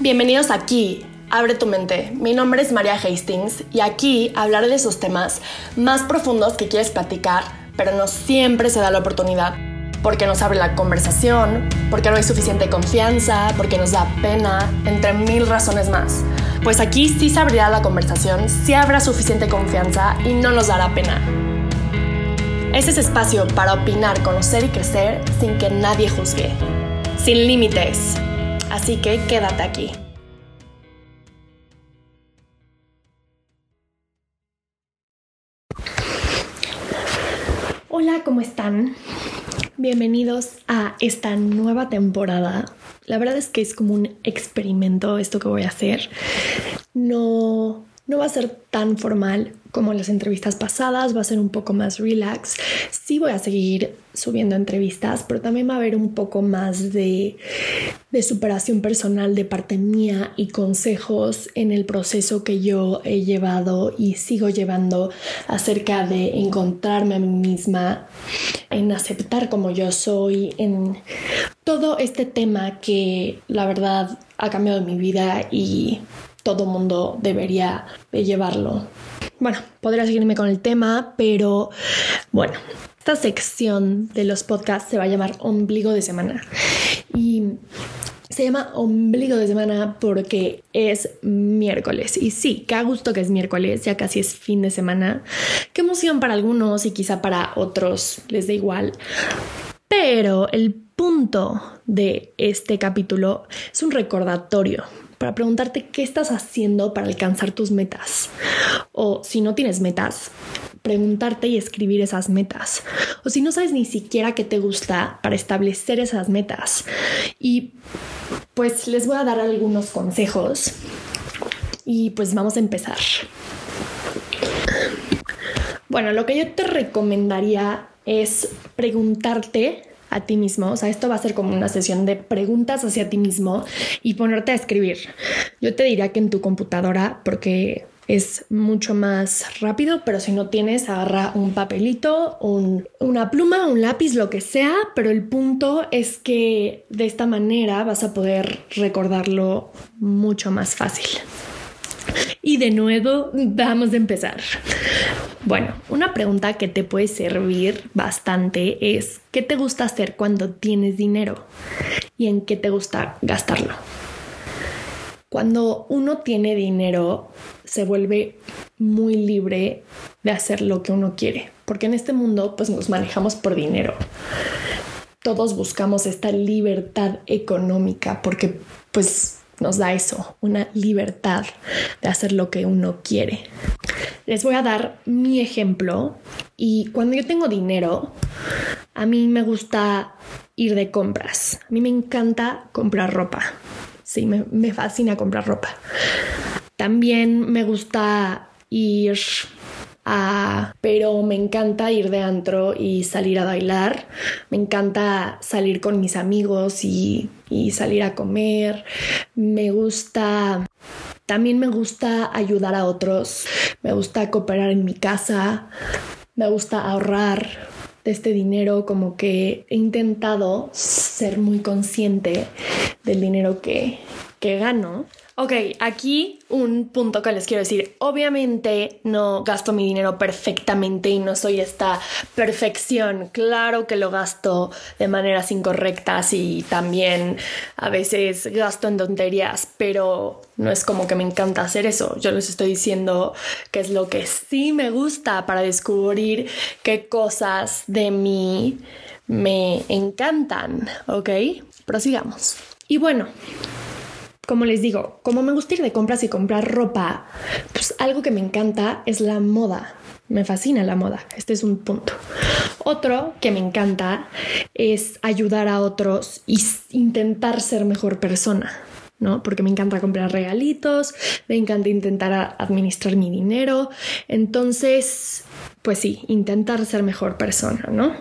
Bienvenidos aquí, Abre tu mente. Mi nombre es María Hastings y aquí hablaré de esos temas más profundos que quieres platicar, pero no siempre se da la oportunidad. Porque nos abre la conversación, porque no hay suficiente confianza, porque nos da pena, entre mil razones más. Pues aquí sí se abrirá la conversación, sí habrá suficiente confianza y no nos dará pena. Este es espacio para opinar, conocer y crecer sin que nadie juzgue. Sin límites. Así que quédate aquí. Hola, ¿cómo están? Bienvenidos a esta nueva temporada. La verdad es que es como un experimento esto que voy a hacer. No, no va a ser tan formal como las entrevistas pasadas, va a ser un poco más relax. Sí voy a seguir subiendo entrevistas, pero también va a haber un poco más de, de superación personal de parte mía y consejos en el proceso que yo he llevado y sigo llevando acerca de encontrarme a mí misma, en aceptar como yo soy, en todo este tema que la verdad ha cambiado mi vida y todo mundo debería llevarlo. Bueno, podría seguirme con el tema, pero bueno, esta sección de los podcasts se va a llamar Ombligo de Semana. Y se llama Ombligo de Semana porque es miércoles. Y sí, qué gusto que es miércoles, ya casi es fin de semana. Qué emoción para algunos y quizá para otros les da igual. Pero el punto de este capítulo es un recordatorio para preguntarte qué estás haciendo para alcanzar tus metas. O si no tienes metas, preguntarte y escribir esas metas. O si no sabes ni siquiera qué te gusta para establecer esas metas. Y pues les voy a dar algunos consejos. Y pues vamos a empezar. Bueno, lo que yo te recomendaría es preguntarte a ti mismo. O sea, esto va a ser como una sesión de preguntas hacia ti mismo y ponerte a escribir. Yo te diría que en tu computadora, porque es mucho más rápido, pero si no tienes, agarra un papelito, una pluma, un lápiz, lo que sea, pero el punto es que de esta manera vas a poder recordarlo mucho más fácil. Y de nuevo, vamos a empezar. Bueno, una pregunta que te puede servir bastante es, ¿qué te gusta hacer cuando tienes dinero? ¿Y en qué te gusta gastarlo? Cuando uno tiene dinero, se vuelve muy libre de hacer lo que uno quiere, porque en este mundo pues nos manejamos por dinero. Todos buscamos esta libertad económica porque pues nos da eso, una libertad de hacer lo que uno quiere. Les voy a dar mi ejemplo y cuando yo tengo dinero, a mí me gusta ir de compras. A mí me encanta comprar ropa. Sí, me, fascina comprar ropa. También me gusta ir a... Pero me encanta ir de antro y salir a bailar. Me encanta salir con mis amigos y, y salir a comer. Me gusta... También me gusta ayudar a otros. Me gusta cooperar en mi casa. Me gusta ahorrar de este dinero, como que he intentado ser muy consciente del dinero que, que gano Ok, aquí un punto que les quiero decir. Obviamente no gasto mi dinero perfectamente y no soy esta perfección. Claro que lo gasto de maneras incorrectas y también a veces gasto en tonterías, pero no es como que me encanta hacer eso. Yo les estoy diciendo que es lo que sí me gusta para descubrir qué cosas de mí me encantan. Ok, prosigamos. Y bueno, como les digo, como me gusta ir de compras y comprar ropa, pues algo que me encanta es la moda. Me fascina la moda. Este es un punto. Otro que me encanta es ayudar a otros y intentar ser mejor persona. ¿no? Porque me encanta comprar regalitos, me encanta intentar administrar mi dinero. Entonces, pues sí, intentar ser mejor persona, ¿no?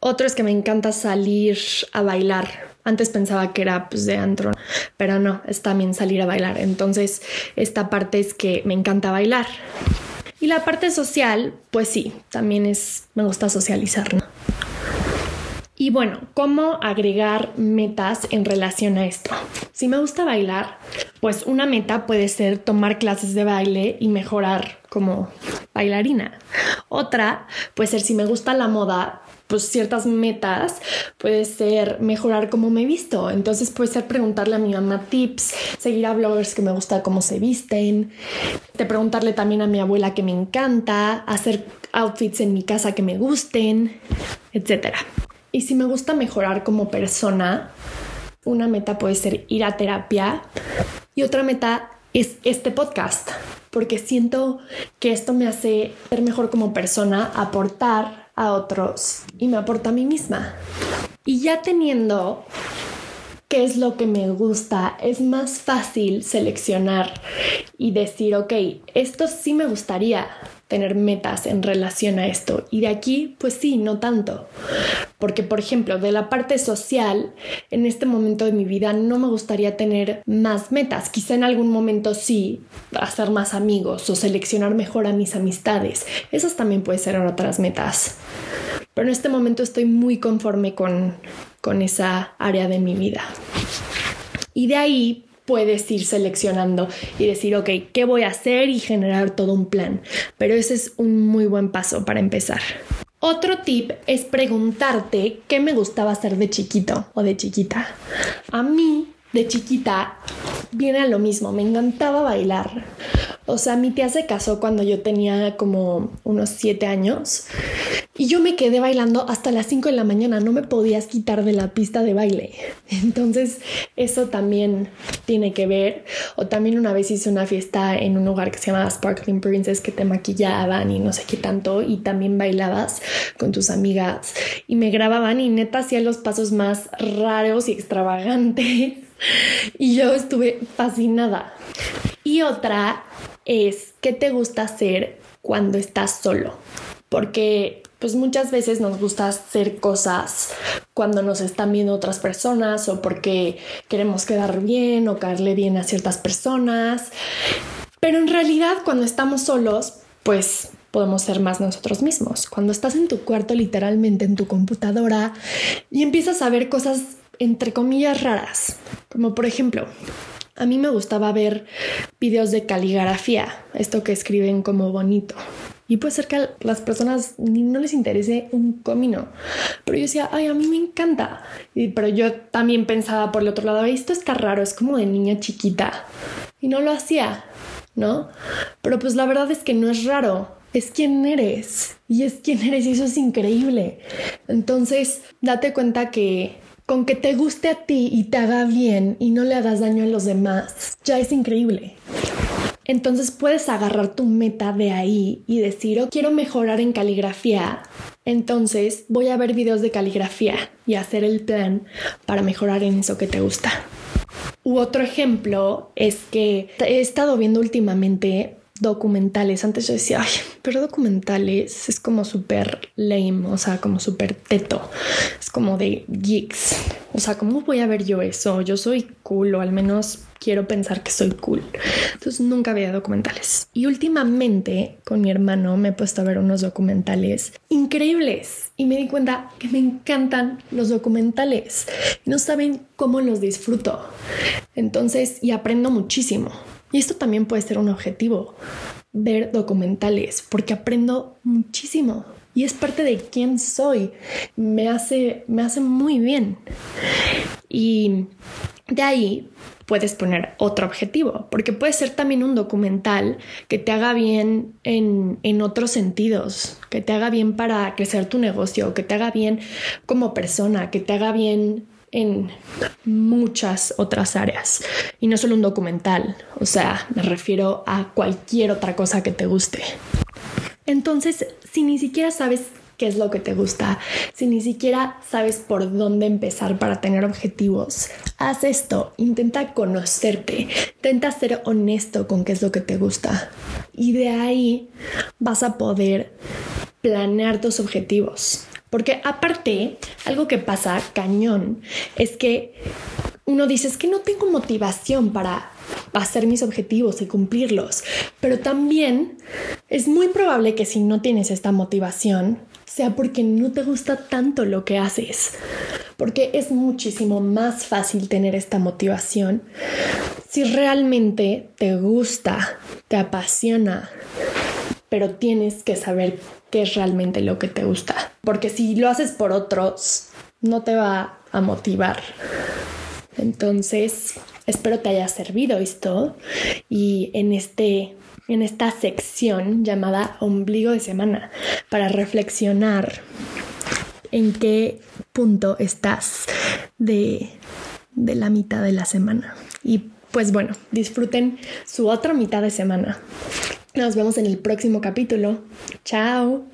Otro es que me encanta salir a bailar antes pensaba que era pues, de antro, pero no, es también salir a bailar. Entonces, esta parte es que me encanta bailar. Y la parte social, pues sí, también es, me gusta socializar, ¿no? Y bueno, ¿cómo agregar metas en relación a esto? Si me gusta bailar, pues una meta puede ser tomar clases de baile y mejorar como bailarina. Otra puede ser si me gusta la moda, pues ciertas metas puede ser mejorar cómo me he visto. Entonces puede ser preguntarle a mi mamá tips, seguir a bloggers que me gusta cómo se visten, de preguntarle también a mi abuela que me encanta, hacer outfits en mi casa que me gusten, etcétera. Y si me gusta mejorar como persona, una meta puede ser ir a terapia y otra meta es este podcast, porque siento que esto me hace ser mejor como persona, aportar a otros y me aporta a mí misma. Y ya teniendo qué es lo que me gusta, es más fácil seleccionar y decir, ok, esto sí me gustaría, tener metas en relación a esto. Y de aquí, pues sí, no tanto. Porque, por ejemplo, de la parte social, en este momento de mi vida no me gustaría tener más metas. Quizá en algún momento sí, hacer más amigos o seleccionar mejor a mis amistades. Esas también pueden ser otras metas. Pero en este momento estoy muy conforme con, con esa área de mi vida. Y de ahí puedes ir seleccionando y decir, ok, ¿qué voy a hacer? y generar todo un plan. Pero ese es un muy buen paso para empezar. Otro tip es preguntarte qué me gustaba hacer de chiquito o de chiquita. A mí, de chiquita, viene a lo mismo, me encantaba bailar. O sea, mi tía se casó cuando yo tenía como unos siete años y yo me quedé bailando hasta las 5 de la mañana, no me podías quitar de la pista de baile. Entonces, eso también tiene que ver. O también una vez hice una fiesta en un lugar que se llamaba Sparkling Princess que te maquillaban y no sé qué tanto y también bailabas con tus amigas y me grababan y neta hacía los pasos más raros y extravagantes. Y yo estuve fascinada. Y otra es, ¿qué te gusta hacer cuando estás solo? Porque pues muchas veces nos gusta hacer cosas cuando nos están viendo otras personas o porque queremos quedar bien o caerle bien a ciertas personas. Pero en realidad cuando estamos solos, pues podemos ser más nosotros mismos. Cuando estás en tu cuarto, literalmente en tu computadora, y empiezas a ver cosas entre comillas raras, como por ejemplo, a mí me gustaba ver videos de caligrafía, esto que escriben como bonito. Y puede ser que a las personas no les interese un comino. Pero yo decía, ay, a mí me encanta. Y, pero yo también pensaba por el otro lado, esto está raro, es como de niña chiquita. Y no lo hacía, ¿no? Pero pues la verdad es que no es raro. Es quien eres. Y es quien eres y eso es increíble. Entonces, date cuenta que con que te guste a ti y te haga bien y no le hagas daño a los demás, ya es increíble. Entonces puedes agarrar tu meta de ahí y decir, oh, quiero mejorar en caligrafía. Entonces voy a ver videos de caligrafía y hacer el plan para mejorar en eso que te gusta. U otro ejemplo es que he estado viendo últimamente documentales. Antes yo decía, ay, pero documentales es como súper lame, o sea, como súper teto. Es como de geeks. O sea, ¿cómo voy a ver yo eso? Yo soy cool, o al menos quiero pensar que soy cool. Entonces nunca veía documentales. Y últimamente con mi hermano me he puesto a ver unos documentales increíbles y me di cuenta que me encantan los documentales. No saben cómo los disfruto. Entonces, y aprendo muchísimo. Y esto también puede ser un objetivo, ver documentales, porque aprendo muchísimo y es parte de quién soy. Me hace, me hace muy bien. Y de ahí puedes poner otro objetivo, porque puede ser también un documental que te haga bien en, en, otros sentidos, que te haga bien para crecer tu negocio, que te haga bien como persona, que te haga bien en muchas otras áreas y no solo un documental, o sea, me refiero a cualquier otra cosa que te guste. Entonces, si ni siquiera sabes qué es lo que te gusta, si ni siquiera sabes por dónde empezar para tener objetivos, haz esto, intenta conocerte, intenta ser honesto con qué es lo que te gusta y de ahí vas a poder planear tus objetivos. Porque aparte, algo que pasa cañón es que uno dice, es que no tengo motivación para hacer mis objetivos y cumplirlos, pero también es muy probable que si no tienes esta motivación, sea porque no te gusta tanto lo que haces. Porque es muchísimo más fácil tener esta motivación si realmente te gusta, te apasiona, pero tienes que saber qué es realmente lo que te gusta. Porque si lo haces por otros, no te va a motivar. Entonces, espero te haya servido esto y en este en esta sección llamada ombligo de semana para reflexionar en qué punto estás de, de la mitad de la semana. Y pues bueno, disfruten su otra mitad de semana. Nos vemos en el próximo capítulo. Chao.